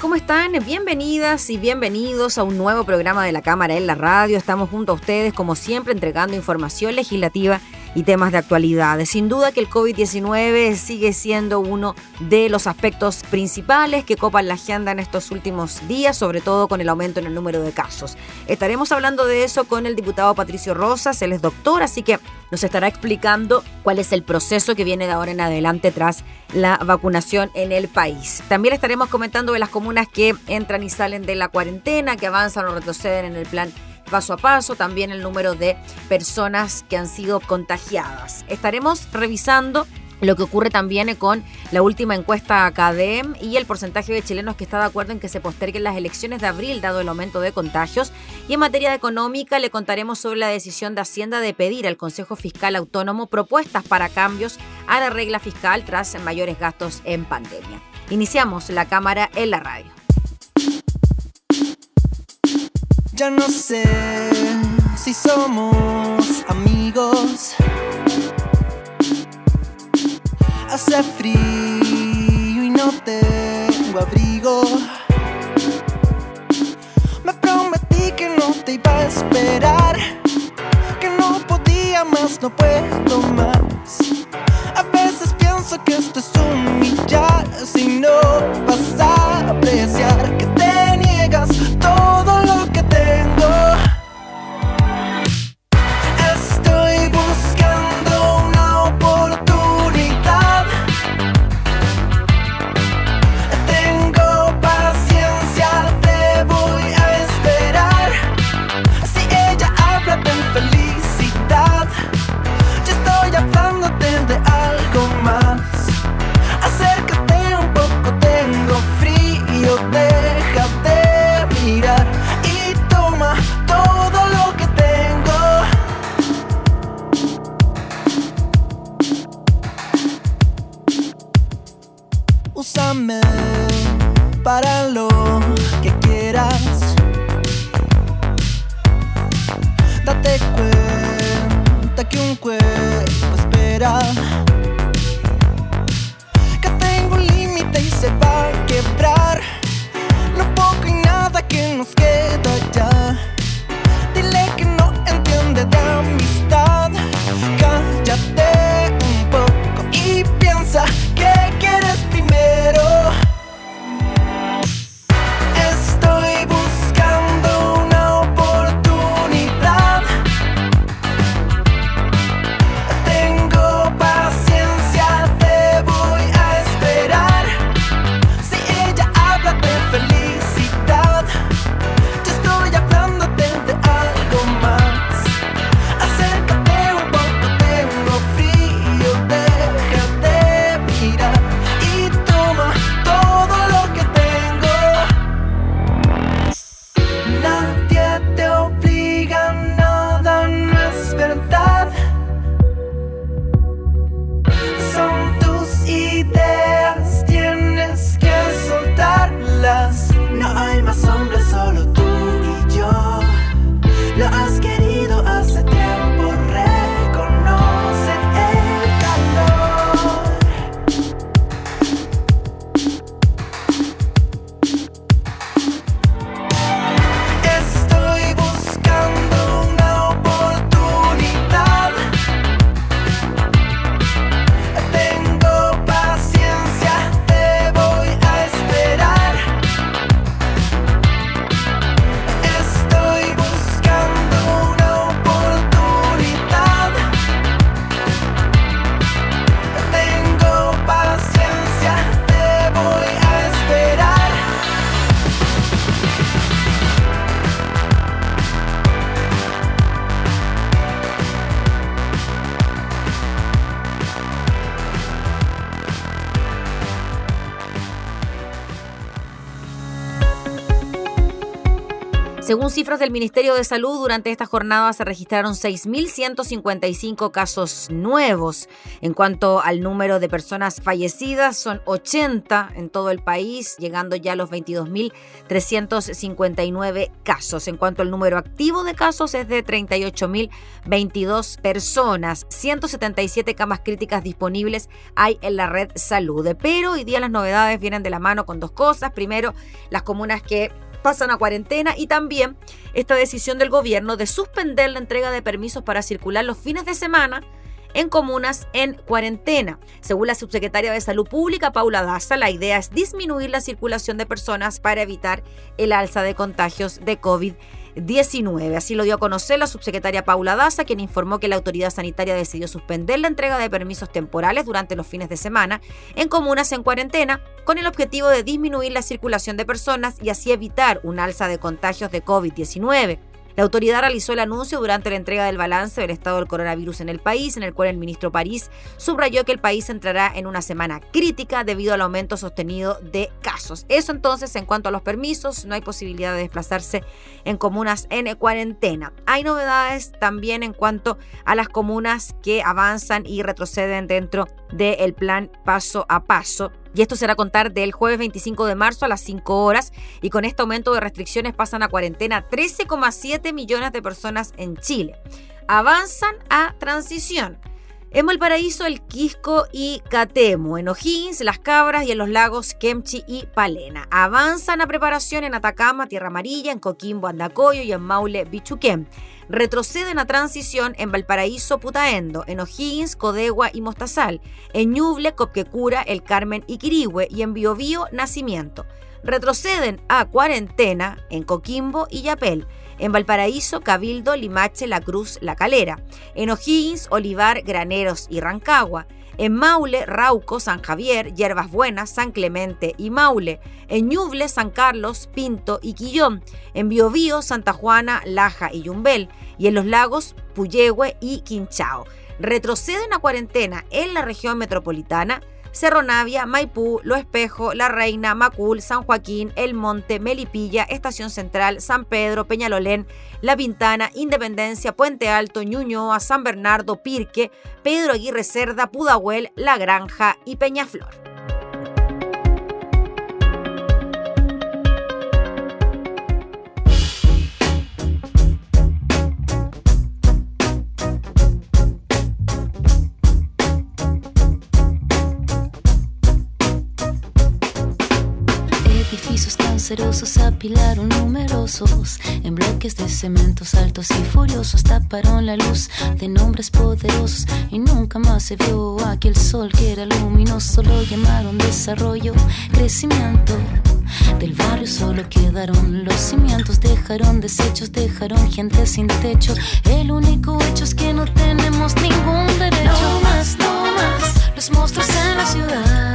¿Cómo están? Bienvenidas y bienvenidos a un nuevo programa de la Cámara en la Radio. Estamos junto a ustedes, como siempre, entregando información legislativa y temas de actualidad. Sin duda que el COVID-19 sigue siendo uno de los aspectos principales que copan la agenda en estos últimos días, sobre todo con el aumento en el número de casos. Estaremos hablando de eso con el diputado Patricio Rosas, él es doctor, así que nos estará explicando cuál es el proceso que viene de ahora en adelante tras la vacunación en el país. También estaremos comentando de las comunas que entran y salen de la cuarentena, que avanzan o retroceden en el plan paso a paso, también el número de personas que han sido contagiadas. Estaremos revisando lo que ocurre también con la última encuesta ACADEM y el porcentaje de chilenos que está de acuerdo en que se posterguen las elecciones de abril dado el aumento de contagios. Y en materia económica le contaremos sobre la decisión de Hacienda de pedir al Consejo Fiscal Autónomo propuestas para cambios a la regla fiscal tras mayores gastos en pandemia. Iniciamos la cámara en la radio. Ya no sé si somos amigos. Hace frío y no tengo abrigo. Me prometí que no te iba a esperar. Que no podía más, no puedo más. A veces pienso que esto es humillar si no vas a apreciar que te úsame para lo que quieras. Date cuenta que un cuerpo espera. Que tengo un límite y se va a quebrar. Lo poco y nada que nos queda ya. Según cifras del Ministerio de Salud, durante esta jornada se registraron 6.155 casos nuevos. En cuanto al número de personas fallecidas, son 80 en todo el país, llegando ya a los 22.359 casos. En cuanto al número activo de casos, es de 38.022 personas. 177 camas críticas disponibles hay en la red salud. Pero hoy día las novedades vienen de la mano con dos cosas. Primero, las comunas que pasan a cuarentena y también esta decisión del gobierno de suspender la entrega de permisos para circular los fines de semana en comunas en cuarentena. Según la subsecretaria de Salud Pública, Paula Daza, la idea es disminuir la circulación de personas para evitar el alza de contagios de COVID-19. 19. Así lo dio a conocer la subsecretaria Paula Daza, quien informó que la autoridad sanitaria decidió suspender la entrega de permisos temporales durante los fines de semana en comunas en cuarentena con el objetivo de disminuir la circulación de personas y así evitar un alza de contagios de COVID-19. La autoridad realizó el anuncio durante la entrega del balance del estado del coronavirus en el país, en el cual el ministro París subrayó que el país entrará en una semana crítica debido al aumento sostenido de casos. Eso entonces en cuanto a los permisos, no hay posibilidad de desplazarse en comunas en cuarentena. Hay novedades también en cuanto a las comunas que avanzan y retroceden dentro del plan paso a paso. Y esto será contar del jueves 25 de marzo a las 5 horas. Y con este aumento de restricciones pasan a cuarentena 13,7 millones de personas en Chile. Avanzan a transición. En Valparaíso, el Quisco y Catemo, en O'Higgins, Las Cabras y en los lagos Kemchi y Palena. Avanzan a preparación en Atacama, Tierra Amarilla, en Coquimbo, Andacoyo y en Maule, Bichuquén retroceden a transición en Valparaíso, Putaendo, en O'Higgins, Codegua y Mostazal, en Ñuble, Copquecura, El Carmen y Quirihue y en Biobío, Nacimiento. Retroceden a cuarentena en Coquimbo y Yapel, en Valparaíso, Cabildo, Limache, La Cruz, La Calera, en O'Higgins, Olivar, Graneros y Rancagua, en Maule, Rauco, San Javier, Hierbas Buenas, San Clemente y Maule. En Ñuble, San Carlos, Pinto y Quillón. En Biobío, Santa Juana, Laja y Yumbel. Y en los lagos, Puyehue y Quinchao. Retroceden a cuarentena en la región metropolitana Cerro Navia, Maipú, Lo Espejo, La Reina, Macul, San Joaquín, El Monte, Melipilla, Estación Central, San Pedro, Peñalolén, La Pintana, Independencia, Puente Alto, Ñuñoa, San Bernardo, Pirque, Pedro Aguirre Cerda, Pudahuel, La Granja y Peñaflor. Apilaron numerosos en bloques de cementos altos y furiosos. Taparon la luz de nombres poderosos y nunca más se vio aquel sol que era luminoso. Lo llamaron desarrollo, crecimiento. Del barrio solo quedaron los cimientos, dejaron desechos, dejaron gente sin techo. El único hecho es que no tenemos ningún derecho. No más, no más, los monstruos en la ciudad.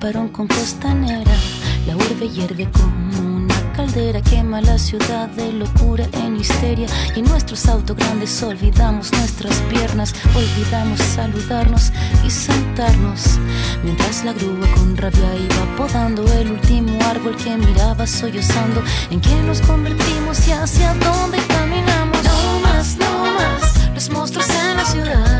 Taparon con costanera. La urbe hierve como una caldera, quema la ciudad de locura en histeria. Y en nuestros autos grandes olvidamos nuestras piernas, olvidamos saludarnos y sentarnos. Mientras la grúa con rabia iba podando el último árbol que miraba sollozando. ¿En qué nos convertimos y hacia dónde caminamos? No más, no más, los monstruos en la ciudad.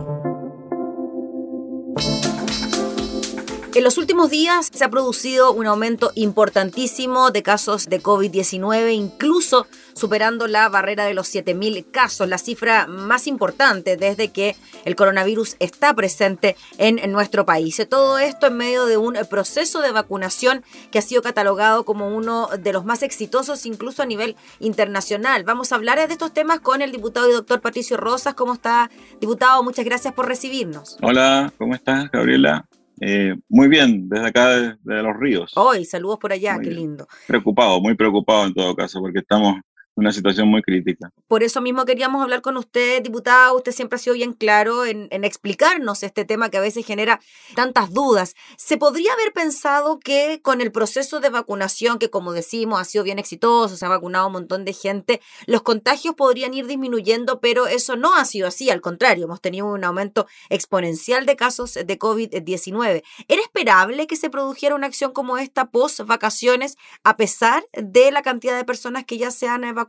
En los últimos días se ha producido un aumento importantísimo de casos de COVID-19, incluso superando la barrera de los 7.000 casos, la cifra más importante desde que el coronavirus está presente en, nuestro país. Todo esto en medio de un proceso de vacunación que ha sido catalogado como uno de los más exitosos incluso a nivel internacional. Vamos a hablar de estos temas con el diputado y doctor Patricio Rosas. ¿Cómo está, diputado? Muchas gracias por recibirnos. Hola, ¿cómo estás, Gabriela? Eh, muy bien, desde acá, de, Los Ríos. Hoy, saludos por allá, qué lindo. Preocupado, muy preocupado en todo caso, porque estamos una situación muy crítica. Por eso mismo queríamos hablar con usted, diputado. Usted siempre ha sido bien claro en, explicarnos este tema que a veces genera tantas dudas. ¿Se podría haber pensado que con el proceso de vacunación, que como decimos ha sido bien exitoso, se ha vacunado un montón de gente, los contagios podrían ir disminuyendo, pero eso no ha sido así, al contrario, hemos tenido un aumento exponencial de casos de COVID-19. ¿Era esperable que se produjera una acción como esta post vacaciones a pesar de la cantidad de personas que ya se han vacunado?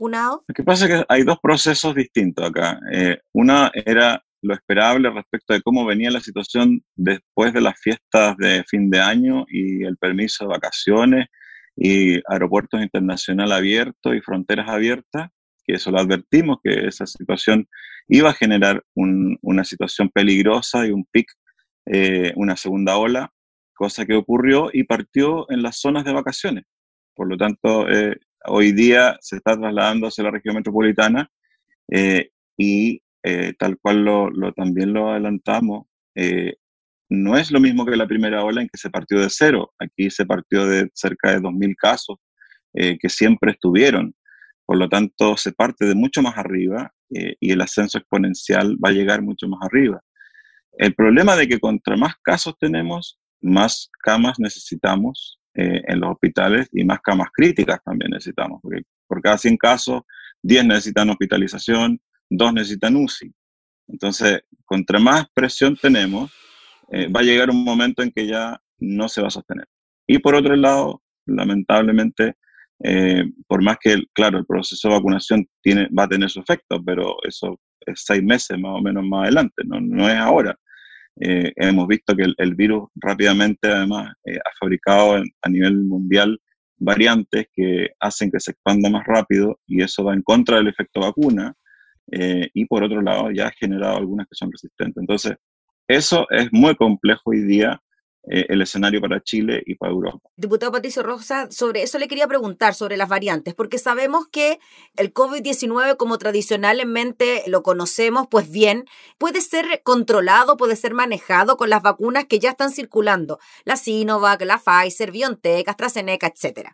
Lo que pasa es que hay dos procesos distintos acá. Eh, una era lo esperable respecto de cómo venía la situación después de las fiestas de fin de año y el permiso de vacaciones y aeropuertos internacionales abiertos y fronteras abiertas, que eso lo advertimos, que esa situación iba a generar una situación peligrosa y un pic, eh, una segunda ola, cosa que ocurrió y partió en las zonas de vacaciones. Por lo tanto, eh, hoy día se está trasladando hacia la región metropolitana eh, y eh, tal cual lo, también lo adelantamos, eh, no es lo mismo que la primera ola en que se partió de cero. Aquí se partió de cerca de 2.000 casos que siempre estuvieron. Por lo tanto, se parte de mucho más arriba y el ascenso exponencial va a llegar mucho más arriba. El problema de que contra más casos tenemos, más camas necesitamos eh, en los hospitales y más camas críticas también necesitamos, porque por cada 100 casos, 10 necesitan hospitalización, 2 necesitan UCI. Entonces, contra más presión tenemos, eh, va a llegar un momento en que ya no se va a sostener. Y por otro lado, lamentablemente, eh, por más que, claro, el proceso de vacunación tiene, va a tener su efecto, pero eso es seis meses más o menos más adelante, no, no es ahora. Eh, hemos visto que el, virus rápidamente además eh, ha fabricado a nivel mundial variantes que hacen que se expanda más rápido y eso va en contra del efecto vacuna eh, y por otro lado ya ha generado algunas que son resistentes. Entonces, eso es muy complejo hoy día eh, el escenario para Chile y para Europa. Diputado Patricio Rosa, sobre eso le quería preguntar, sobre las variantes, porque sabemos que el COVID-19, como tradicionalmente lo conocemos, pues bien, puede ser controlado, puede ser manejado con las vacunas que ya están circulando, la Sinovac, la Pfizer, BioNTech, AstraZeneca, etc.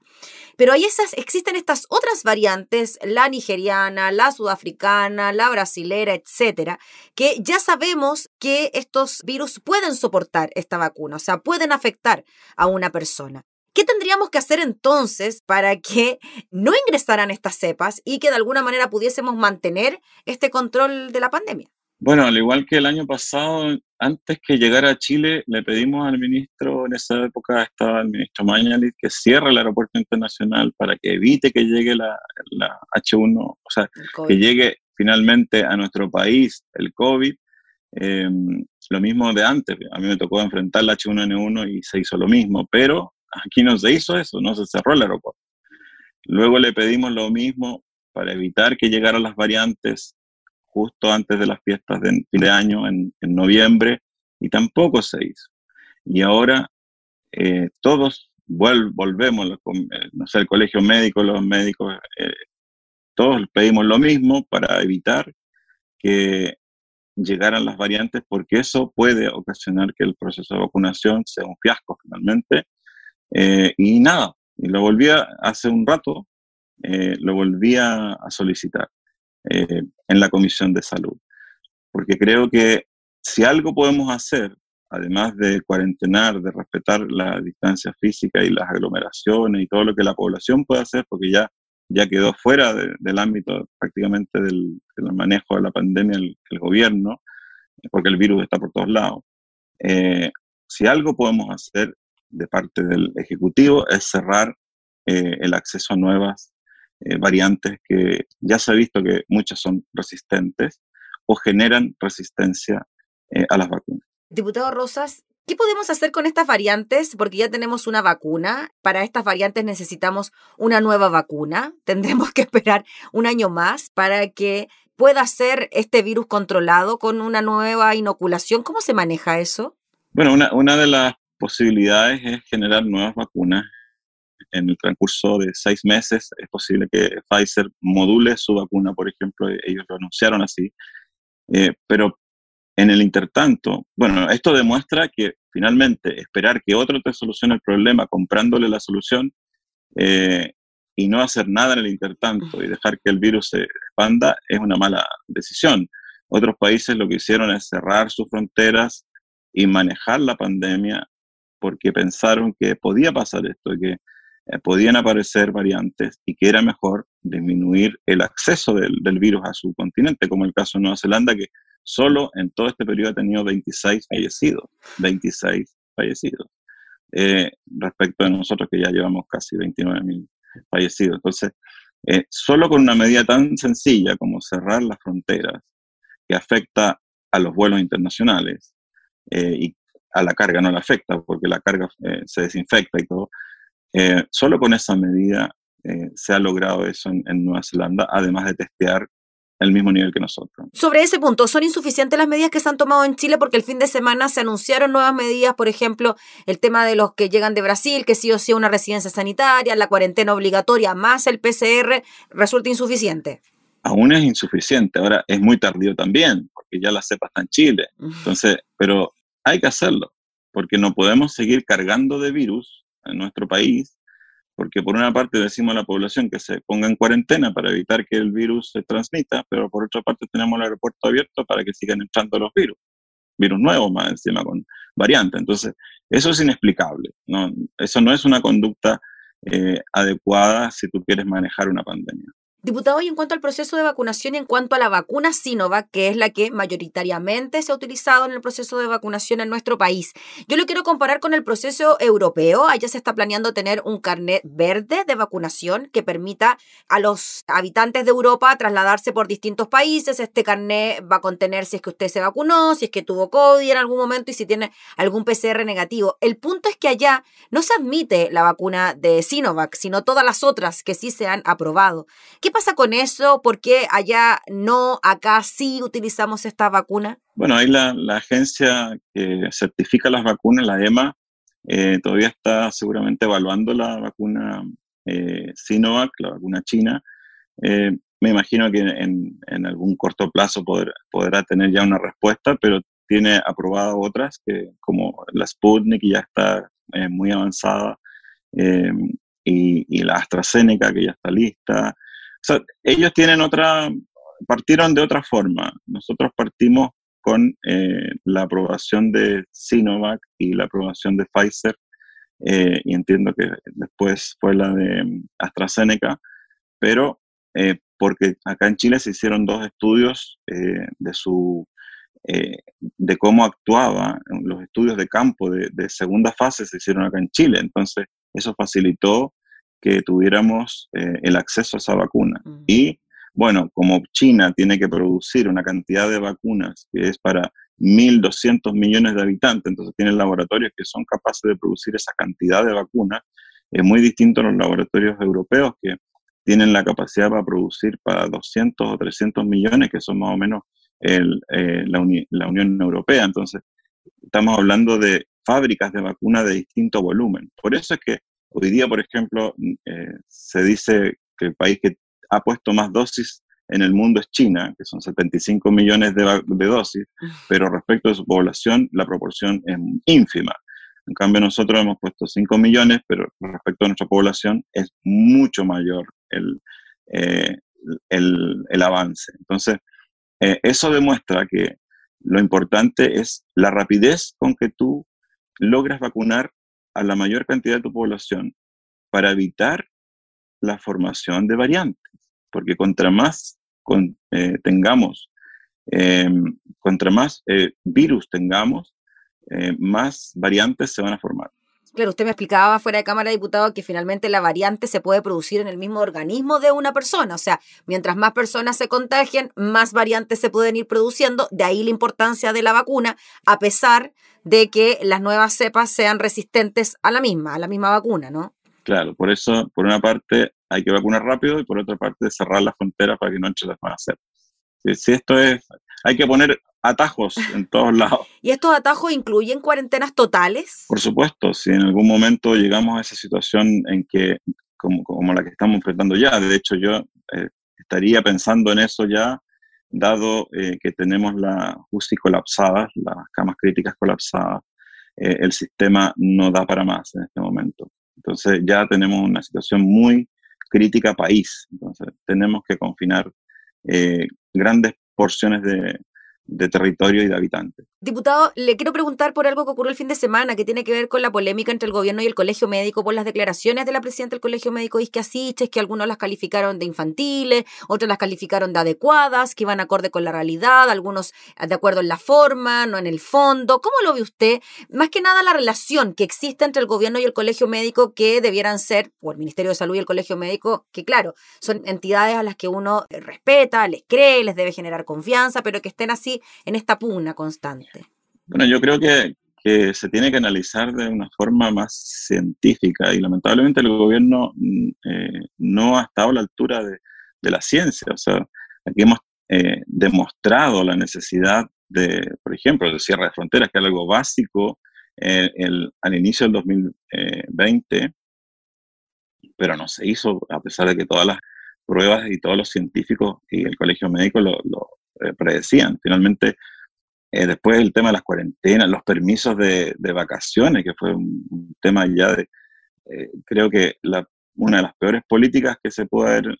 Pero hay esas, existen estas otras variantes, la nigeriana, la sudafricana, la brasilera, etcétera, que ya sabemos que estos virus pueden soportar esta vacuna. O sea, pueden afectar a una persona. ¿Qué tendríamos que hacer entonces para que no ingresaran estas cepas y que de alguna manera pudiésemos mantener este control de la pandemia? Bueno, al igual que el año pasado, antes que llegara a Chile, le pedimos al ministro, en esa época estaba el ministro Mañalit, que cierre el aeropuerto internacional para que evite que llegue la, la H1, o sea, que llegue finalmente a nuestro país el COVID Em, lo mismo de antes, a mí me tocó enfrentar la H1N1 y se hizo lo mismo, pero aquí no se hizo eso, no se cerró el aeropuerto. Luego le pedimos lo mismo para evitar que llegaran las variantes justo antes de las fiestas de de año, en, noviembre, y tampoco se hizo. Y ahora eh, todos volvemos, eh, no sé, el colegio médico, los médicos, eh, todos pedimos lo mismo para evitar que llegaran las variantes, porque eso puede ocasionar que el proceso de vacunación sea un fiasco finalmente. y nada, y lo volví a, hace un rato, lo volví a solicitar. Eh, en la Comisión de Salud. Porque creo que si algo podemos hacer, además de cuarentenar, de respetar la distancia física y las aglomeraciones y todo lo que la población puede hacer, porque ya, ya quedó fuera del ámbito prácticamente del, manejo de la pandemia el, gobierno, porque el virus está por todos lados. Eh, si algo podemos hacer de parte del Ejecutivo es cerrar eh, el acceso a nuevas eh, variantes que ya se ha visto que muchas son resistentes o generan resistencia a las vacunas. Diputado Rosas, ¿Qué podemos hacer con estas variantes? Porque ya tenemos una vacuna. Para estas variantes necesitamos una nueva vacuna. Tendremos que esperar un año más para que pueda ser este virus controlado con una nueva inoculación. ¿Cómo se maneja eso? Bueno, una, una de las posibilidades es generar nuevas vacunas en el transcurso de seis meses es posible que Pfizer module su vacuna, por ejemplo, ellos lo anunciaron así, eh, pero en el intertanto, bueno, esto demuestra que finalmente esperar que otro te solucione el problema comprándole la solución eh, y no hacer nada en el intertanto y dejar que el virus se expanda es una mala decisión. Otros países lo que hicieron es cerrar sus fronteras y manejar la pandemia porque pensaron que podía pasar esto, que eh, podían aparecer variantes y que era mejor disminuir el acceso del, virus a su continente, como el caso de Nueva Zelanda, que solo en todo este periodo ha tenido 26 fallecidos, 26 fallecidos, eh, respecto de nosotros que ya llevamos casi 29 mil fallecidos. Entonces, eh, solo con una medida tan sencilla como cerrar las fronteras, que afecta a los vuelos internacionales, y a la carga no le afecta, porque la carga se desinfecta y todo, eh, solo con esa medida eh, se ha logrado eso en, Nueva Zelanda, además de testear el mismo nivel que nosotros. Sobre ese punto, ¿son insuficientes las medidas que se han tomado en Chile? Porque el fin de semana se anunciaron nuevas medidas, por ejemplo, el tema de los que llegan de Brasil, que sí o sí una residencia sanitaria, la cuarentena obligatoria, más el PCR, ¿resulta insuficiente? Aún es insuficiente, ahora es muy tardío también, porque ya la cepa está en Chile. Entonces, pero hay que hacerlo, porque no podemos seguir cargando de virus en nuestro país, porque por una parte decimos a la población que se ponga en cuarentena para evitar que el virus se transmita, pero por otra parte tenemos el aeropuerto abierto para que sigan entrando los virus, virus nuevos más encima con variantes. Entonces, eso es inexplicable, ¿no? Eso no es una conducta eh, adecuada si tú quieres manejar una pandemia. Diputado, y en cuanto al proceso de vacunación y en cuanto a la vacuna Sinovac, que es la que mayoritariamente se ha utilizado en el proceso de vacunación en nuestro país, yo lo quiero comparar con el proceso europeo. Allá se está planeando tener un carnet verde de vacunación que permita a los habitantes de Europa trasladarse por distintos países. Este carnet va a contener si es que usted se vacunó, si es que tuvo COVID en algún momento y si tiene algún PCR negativo. El punto es que allá no se admite la vacuna de Sinovac, sino todas las otras que sí se han aprobado. ¿Qué pasa con eso? ¿Por qué allá no, acá sí utilizamos esta vacuna? Bueno, ahí la, agencia que certifica las vacunas, la EMA, eh, todavía está seguramente evaluando la vacuna eh, Sinovac, la vacuna china. Eh, me imagino que en, algún corto plazo podrá tener ya una respuesta, pero tiene aprobadas otras, que, como la Sputnik, ya está muy avanzada, y, la AstraZeneca, que ya está lista, ellos tienen otra, partieron de otra forma. Nosotros partimos con eh, la aprobación de Sinovac y la aprobación de Pfizer, eh, y entiendo que después fue la de mm, AstraZeneca, pero eh, porque acá en Chile se hicieron dos estudios de su de cómo actuaba, los estudios de campo de, de, segunda fase se hicieron acá en Chile, entonces eso facilitó que tuviéramos eh, el acceso a esa vacuna. Y bueno, como China tiene que producir una cantidad de vacunas que es para 1.200 millones de habitantes, entonces tienen laboratorios que son capaces de producir esa cantidad de vacunas. Es muy distinto a los laboratorios europeos que tienen la capacidad para producir para 200 o 300 millones, que son más o menos eh, la, la, Unión Europea. Entonces, estamos hablando de fábricas de vacunas de distinto volumen. Por eso es que hoy día, por ejemplo, eh, se dice que el país que ha puesto más dosis en el mundo es China, que son 75 millones de, de, dosis, pero respecto a su población la proporción es ínfima. En cambio nosotros hemos puesto 5 millones, pero respecto a nuestra población es mucho mayor el, eh, el, el avance. Entonces, eh, eso demuestra que lo importante es la rapidez con que tú logras vacunar a la mayor cantidad de tu población para evitar la formación de variantes, porque contra más eh, tengamos, em, contra más eh, virus tengamos, eh, más variantes se van a formar. Claro, usted me explicaba fuera de Cámara de Diputados que finalmente la variante se puede producir en el mismo organismo de una persona. O sea, mientras más personas se contagien, más variantes se pueden ir produciendo. De ahí la importancia de la vacuna, a pesar de que las nuevas cepas sean resistentes a la misma, a la misma vacuna, ¿no? Claro, por eso, por una parte, hay que vacunar rápido y por otra parte, cerrar las fronteras para que no entre las nuevas cepas. Si, esto es, hay que poner atajos en todos lados. ¿Y estos atajos incluyen cuarentenas totales? Por supuesto, si en algún momento llegamos a esa situación en que, como, como la que estamos enfrentando ya, de hecho yo eh, estaría pensando en eso ya, dado eh, que tenemos la UCI colapsada, las camas críticas colapsadas, eh, el sistema no da para más en este momento. Entonces ya tenemos una situación muy crítica país. Entonces tenemos que confinar grandes porciones de, de territorio y de habitantes. Diputado, le quiero preguntar por algo que ocurrió el fin de semana, que tiene que ver con la polémica entre el gobierno y el colegio médico por las declaraciones de la presidenta del colegio médico Isque Asiches, que algunos las calificaron de infantiles, otros las calificaron de adecuadas, que iban acorde con la realidad, algunos de acuerdo en la forma, no en el fondo. ¿Cómo lo ve usted? Más que nada la relación que existe entre el gobierno y el colegio médico que debieran ser, o el Ministerio de Salud y el colegio médico, que claro, son entidades a las que uno respeta, les cree, les debe generar confianza, pero que estén así en esta pugna constante? Bueno, yo creo que, que, se tiene que analizar de una forma más científica y lamentablemente el gobierno mm, eh, no ha estado a la altura de, de, la ciencia. O sea, aquí hemos eh, demostrado la necesidad de, por ejemplo, de cierre de fronteras, que es algo básico eh, el, al inicio del 2020, pero no se hizo a pesar de que todas las pruebas y todos los científicos y el colegio médico lo, lo, eh, predecían. Finalmente, eh, después el tema de las cuarentenas, los permisos de, vacaciones, que fue un, tema ya de, eh, creo que la, una de las peores políticas que se puede haber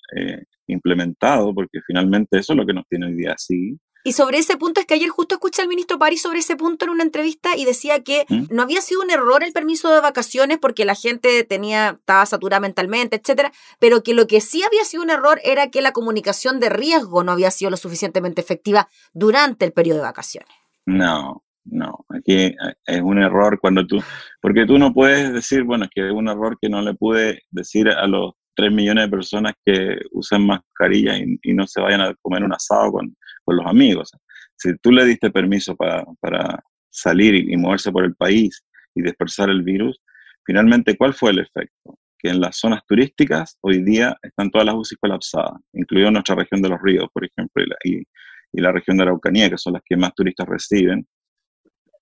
implementado, porque finalmente eso es lo que nos tiene hoy día así, y sobre ese punto es que ayer justo escuché al ministro París sobre ese punto en una entrevista y decía que ¿Mm? no había sido un error el permiso de vacaciones porque la gente tenía estaba saturada mentalmente, etcétera, pero que lo que sí había sido un error era que la comunicación de riesgo no había sido lo suficientemente efectiva durante el periodo de vacaciones. No, no, aquí es un error cuando tú, porque tú no puedes decir, bueno, es que es un error que no le pude decir a los 3 millones de personas que usan mascarilla y, y no se vayan a comer un asado con, con los amigos. Si tú le diste permiso para, para salir y, moverse por el país y dispersar el virus, finalmente, ¿cuál fue el efecto? Que en las zonas turísticas hoy día están todas las UCI colapsadas, incluido nuestra región de los ríos, por ejemplo, y la, y, y la región de Araucanía, que son las que más turistas reciben.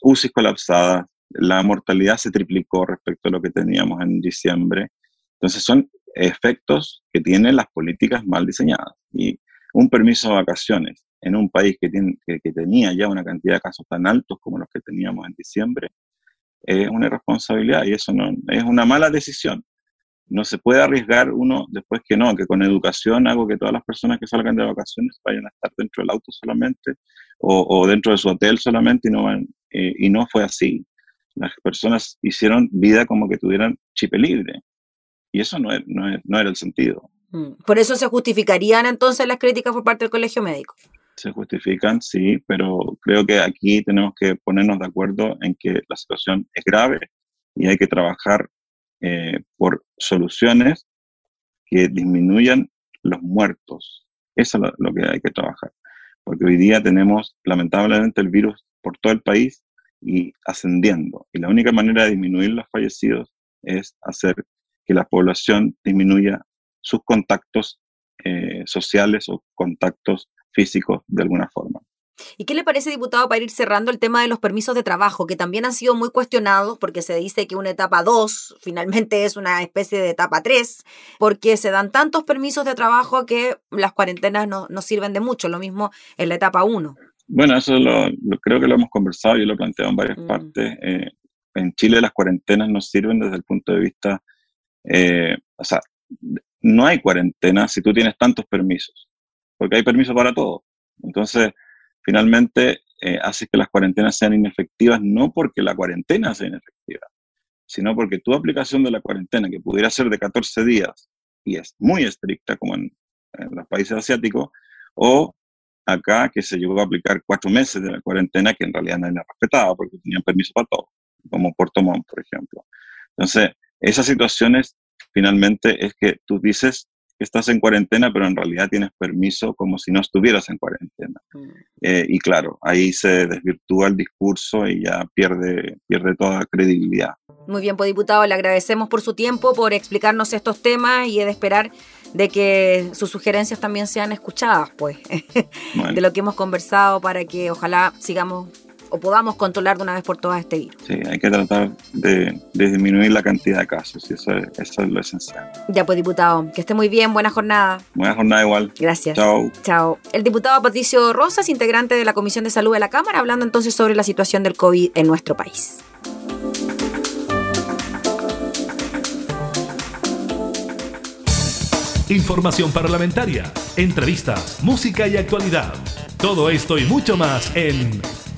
UCI colapsadas, la mortalidad se triplicó respecto a lo que teníamos en diciembre. Entonces son efectos que tienen las políticas mal diseñadas. Y un permiso de vacaciones en un país que, tiene, que, tenía ya una cantidad de casos tan altos como los que teníamos en diciembre es una irresponsabilidad y eso no, es una mala decisión. No se puede arriesgar uno después que no, que con educación hago que todas las personas que salgan de vacaciones vayan a estar dentro del auto solamente o, o dentro de su hotel solamente y no, van, eh, y no fue así. Las personas hicieron vida como que tuvieran chip libre y eso no, no, no era el sentido. Mm. Por eso se justificarían entonces las críticas por parte del colegio médico. Se justifican, sí, pero creo que aquí tenemos que ponernos de acuerdo en que la situación es grave y hay que trabajar eh, por soluciones que disminuyan los muertos. Eso es lo, que hay que trabajar. Porque hoy día tenemos, lamentablemente, el virus por todo el país y ascendiendo. Y la única manera de disminuir los fallecidos es hacer que la población disminuya sus contactos eh, sociales o contactos físicos de alguna forma. ¿Y qué le parece, diputado, para ir cerrando el tema de los permisos de trabajo, que también han sido muy cuestionados porque se dice que una etapa 2 finalmente es una especie de etapa 3, porque se dan tantos permisos de trabajo que las cuarentenas no, sirven de mucho, lo mismo en la etapa 1? Bueno, eso lo, creo que lo hemos conversado, yo lo he planteado en varias mm. partes. Eh, en Chile las cuarentenas no sirven desde el punto de vista, eh, o sea, no hay cuarentena si tú tienes tantos permisos, porque hay permisos para todo. Entonces, finalmente eh, hace que las cuarentenas sean inefectivas no porque la cuarentena sea inefectiva, sino porque tu aplicación de la cuarentena, que pudiera ser de 14 días y es muy estricta como en, los países asiáticos, o acá que se llegó a aplicar cuatro meses de la cuarentena que en realidad nadie la respetaba porque tenían permiso para todo, como Puerto Montt, por ejemplo. Entonces, esas situaciones finalmente es que tú dices, estás en cuarentena, pero en realidad tienes permiso como si no estuvieras en cuarentena. Mm. Eh, y claro, ahí se desvirtúa el discurso y ya pierde, pierde toda credibilidad. Muy bien, pues diputado, le agradecemos por su tiempo, por explicarnos estos temas y he de esperar de que sus sugerencias también sean escuchadas, pues, de lo que hemos conversado para que ojalá sigamos o podamos controlar de una vez por todas este virus. Sí, hay que tratar de, disminuir la cantidad de casos y eso es, eso es lo esencial. Ya pues, diputado, que esté muy bien, buena jornada. Buena jornada igual. Gracias. Chao. Chao. El diputado Patricio Rosas, integrante de la Comisión de Salud de la Cámara, hablando entonces sobre la situación del COVID en nuestro país. Información parlamentaria, entrevistas, música y actualidad. Todo esto y mucho más en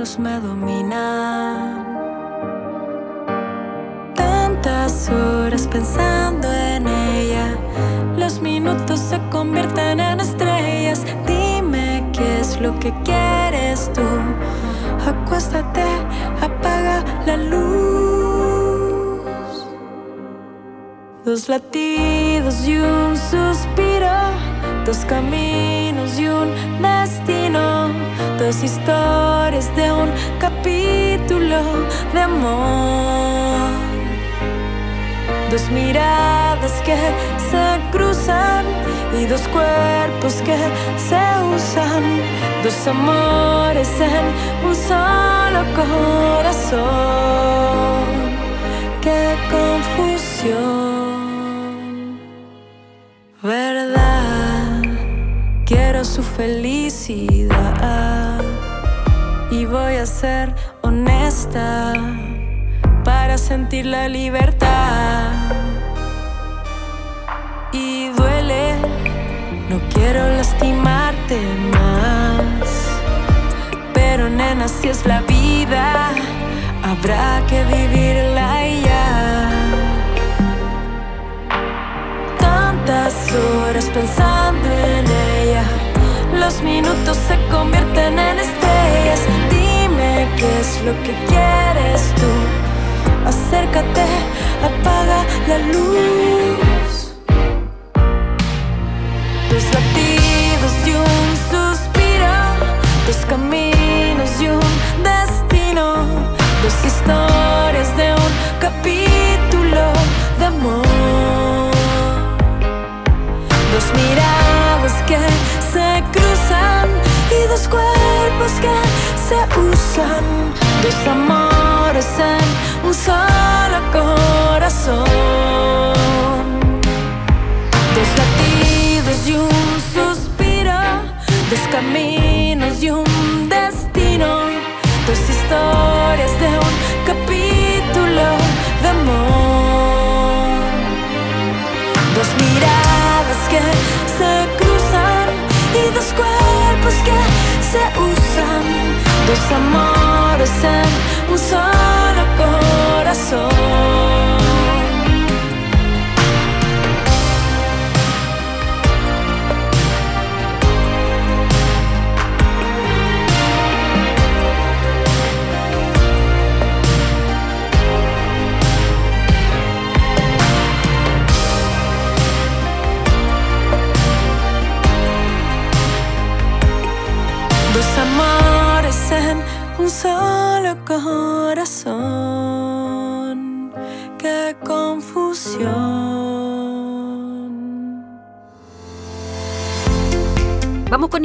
Impulsos me dominan. Tantas horas pensando en ella, los minutos se convierten en estrellas lo que quieres tú. Acuéstate, apaga la luz. Dos latidos y un suspiro, dos caminos y un historias de un capítulo de amor. Dos miradas que se cruzan y dos cuerpos que se usan, dos amores en un solo corazón. Qué confusión, verdad. Quiero su felicidad y voy a ser honesta para sentir la libertad. Y duele, no quiero lastimarte más. Pero nena, si es la vida, habrá que vivirla ya. Tantas horas pensando en ella, los minutos se convierten en estrellas. Dime qué es lo que quieres tú acércate, apaga la luz. Dos latidos y un suspiro, dos caminos y un destino, dos historias tus amores en un solo corazón. Dos latidos y un suspiro, dos caminos y un destino, dos historias de un capítulo de amor. Dos miradas que se cruzan y dos cuerpos que se usan, dos amores.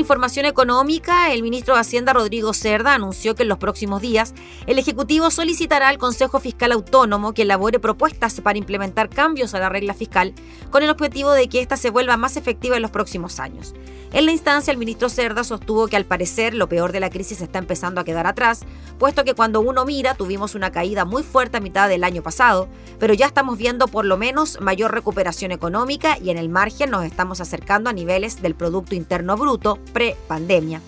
Información económica. El ministro de Hacienda, Rodrigo Cerda, anunció que en los próximos días el Ejecutivo solicitará al Consejo Fiscal Autónomo que elabore propuestas para implementar cambios a la regla fiscal con el objetivo de que ésta se vuelva más efectiva en los próximos años. En la instancia, el ministro Cerda sostuvo que al parecer lo peor de la crisis está empezando a quedar atrás, puesto que cuando uno mira tuvimos una caída muy fuerte a mitad del año pasado, pero ya estamos viendo por lo menos mayor recuperación económica y en el margen nos estamos acercando a niveles del Producto Interno Bruto pre-pandemia.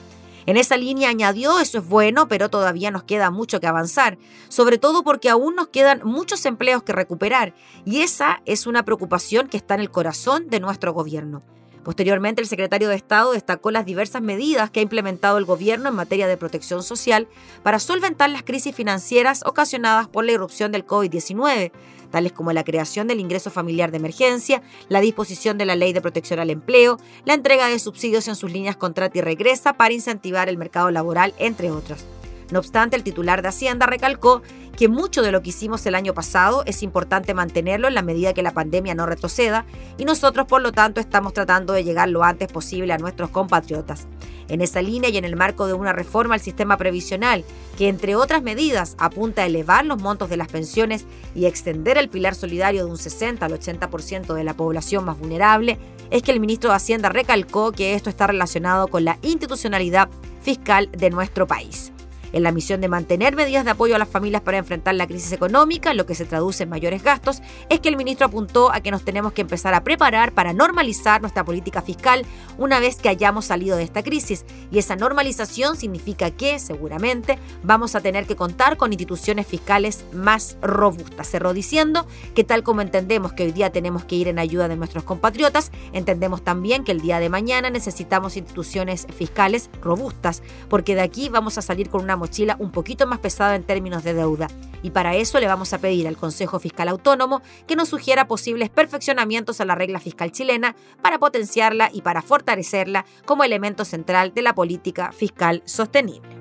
En esa línea añadió, eso es bueno, pero todavía nos queda mucho que avanzar, sobre todo porque aún nos quedan muchos empleos que recuperar, y esa es una preocupación que está en el corazón de nuestro gobierno. Posteriormente, el secretario de Estado destacó las diversas medidas que ha implementado el gobierno en materia de protección social para solventar las crisis financieras ocasionadas por la irrupción del COVID-19, tales como la creación del ingreso familiar de emergencia, la disposición de la ley de protección al empleo, la entrega de subsidios en sus líneas contrata y regresa para incentivar el mercado laboral, entre otros. No obstante, el titular de Hacienda recalcó que mucho de lo que hicimos el año pasado es importante mantenerlo en la medida que la pandemia no retroceda y nosotros por lo tanto estamos tratando de llegar lo antes posible a nuestros compatriotas. En esa línea y en el marco de una reforma al sistema previsional que entre otras medidas apunta a elevar los montos de las pensiones y extender el pilar solidario de un 60 al 80% de la población más vulnerable, es que el ministro de Hacienda recalcó que esto está relacionado con la institucionalidad fiscal de nuestro país en la misión de mantener medidas de apoyo a las familias para enfrentar la crisis económica, lo que se traduce en mayores gastos, es que el ministro apuntó a que nos tenemos que empezar a preparar para normalizar nuestra política fiscal una vez que hayamos salido de esta crisis. Y esa normalización significa que, seguramente, vamos a tener que contar con instituciones fiscales más robustas. Cerró diciendo que tal como entendemos que hoy día tenemos que ir en ayuda de nuestros compatriotas, entendemos también que el día de mañana necesitamos instituciones fiscales robustas, porque de aquí vamos a salir con una mochila un poquito más pesada en términos de deuda. Y para eso le vamos a pedir al Consejo Fiscal Autónomo que nos sugiera posibles perfeccionamientos a la regla fiscal chilena para potenciarla y para fortalecerla como elemento central de la política fiscal sostenible.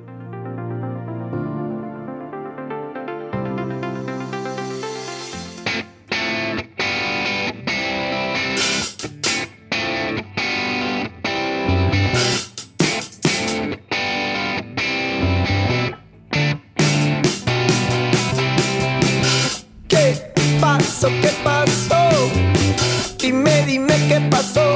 ¿Qué pasó? Dime, dime qué pasó.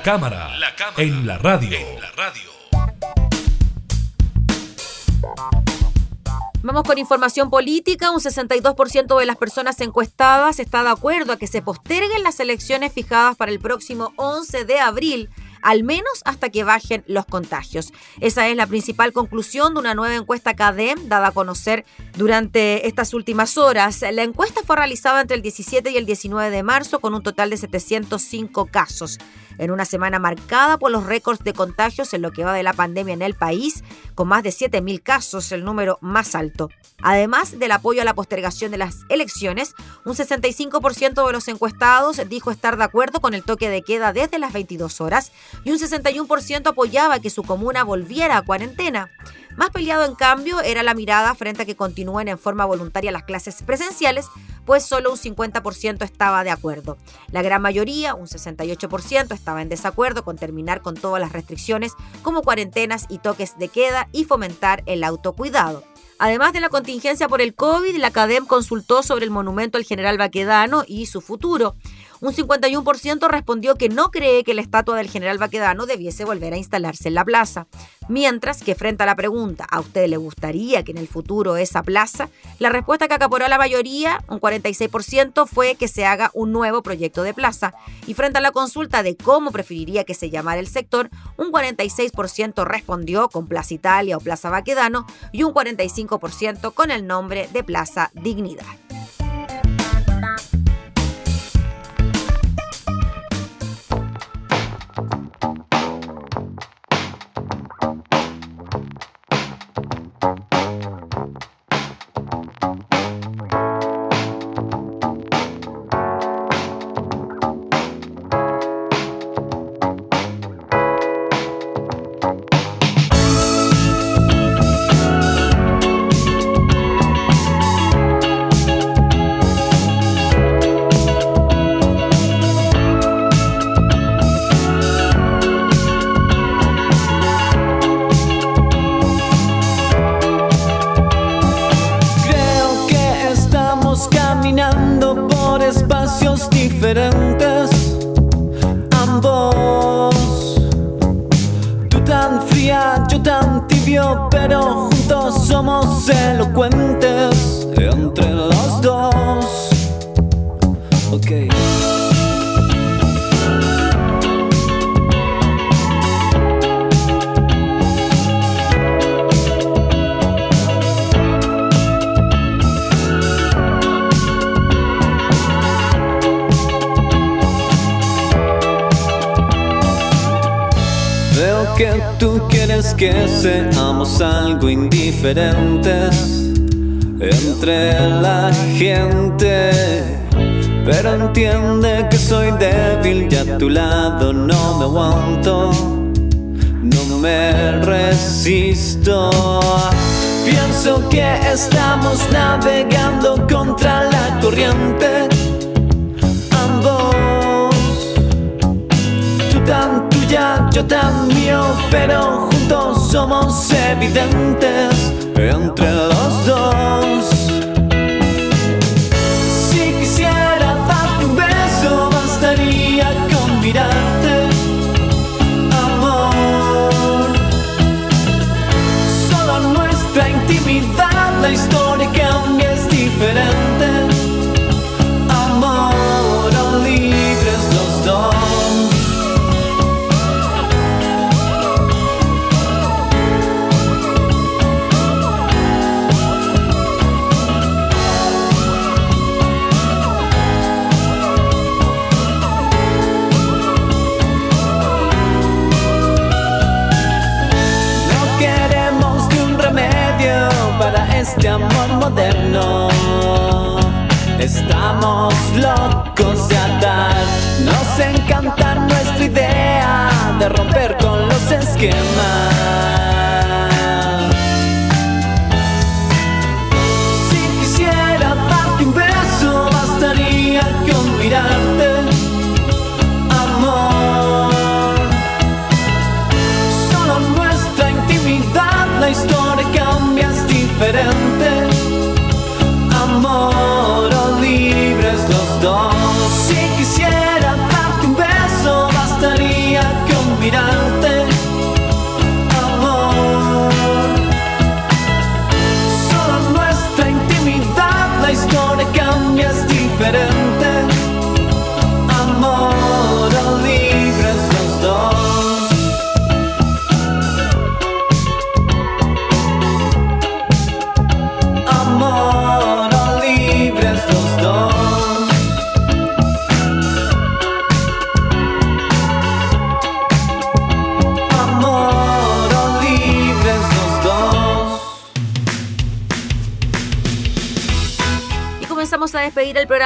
La cámara, en la radio. Vamos con información política. Un 62% de las personas encuestadas está de acuerdo a que se posterguen las elecciones fijadas para el próximo 11 de abril al menos hasta que bajen los contagios. Esa es la principal conclusión de una nueva encuesta CADEM dada a conocer durante estas últimas horas. La encuesta fue realizada entre el 17 y el 19 de marzo con un total de 705 casos en una semana marcada por los récords de contagios en lo que va de la pandemia en el país, con más de 7.000 casos, el número más alto. Además del apoyo a la postergación de las elecciones, un 65% de los encuestados dijo estar de acuerdo con el toque de queda desde las 22 horas y un 61% apoyaba que su comuna volviera a cuarentena. Más peleado, en cambio, era la mirada frente a que continúen en forma voluntaria las clases presenciales, pues solo un 50% estaba de acuerdo. La gran mayoría, un 68%, estaba en desacuerdo con terminar con todas las restricciones como cuarentenas y toques de queda y fomentar el autocuidado. Además de la contingencia por el COVID, la CADEM consultó sobre el monumento al general Baquedano y su futuro. Un 51% respondió que no cree que la estatua del general Baquedano debiese volver a instalarse en la plaza. Mientras que frente a la pregunta, ¿a usted le gustaría que en el futuro esa plaza? La respuesta que acaparó a la mayoría, un 46%, fue que se haga un nuevo proyecto de plaza. Y frente a la consulta de cómo preferiría que se llamara el sector, un 46% respondió con Plaza Italia o Plaza Baquedano y un 45% con el nombre de Plaza Dignidad. Diferentes, ambos. Tú tan fría, yo tan tibio, pero juntos somos elocuentes entre los dos. Que seamos algo indiferentes entre la gente. Pero entiende que soy débil y a tu lado no me aguanto, no me resisto. Pienso que estamos navegando contra la corriente. Ambos, tú tan tuya, yo tan mío, pero somos evidentes entre los dos.